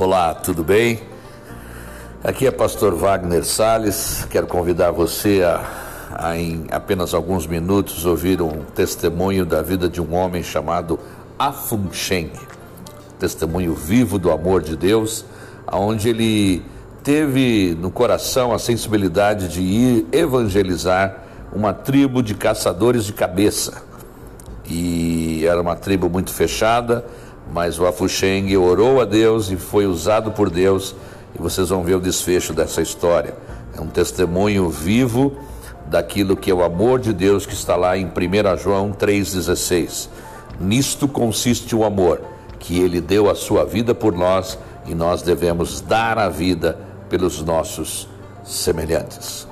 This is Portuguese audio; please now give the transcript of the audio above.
Olá, tudo bem? Aqui é Pastor Wagner Sales. Quero convidar você a, a, em apenas alguns minutos, ouvir um testemunho da vida de um homem chamado Afun Sheng. Testemunho vivo do amor de Deus, onde ele teve no coração a sensibilidade de ir evangelizar uma tribo de caçadores de cabeça. E era uma tribo muito fechada, mas o Afusheng orou a Deus e foi usado por Deus, e vocês vão ver o desfecho dessa história. É um testemunho vivo daquilo que é o amor de Deus que está lá em 1 João 3,16. Nisto consiste o amor, que ele deu a sua vida por nós e nós devemos dar a vida pelos nossos semelhantes.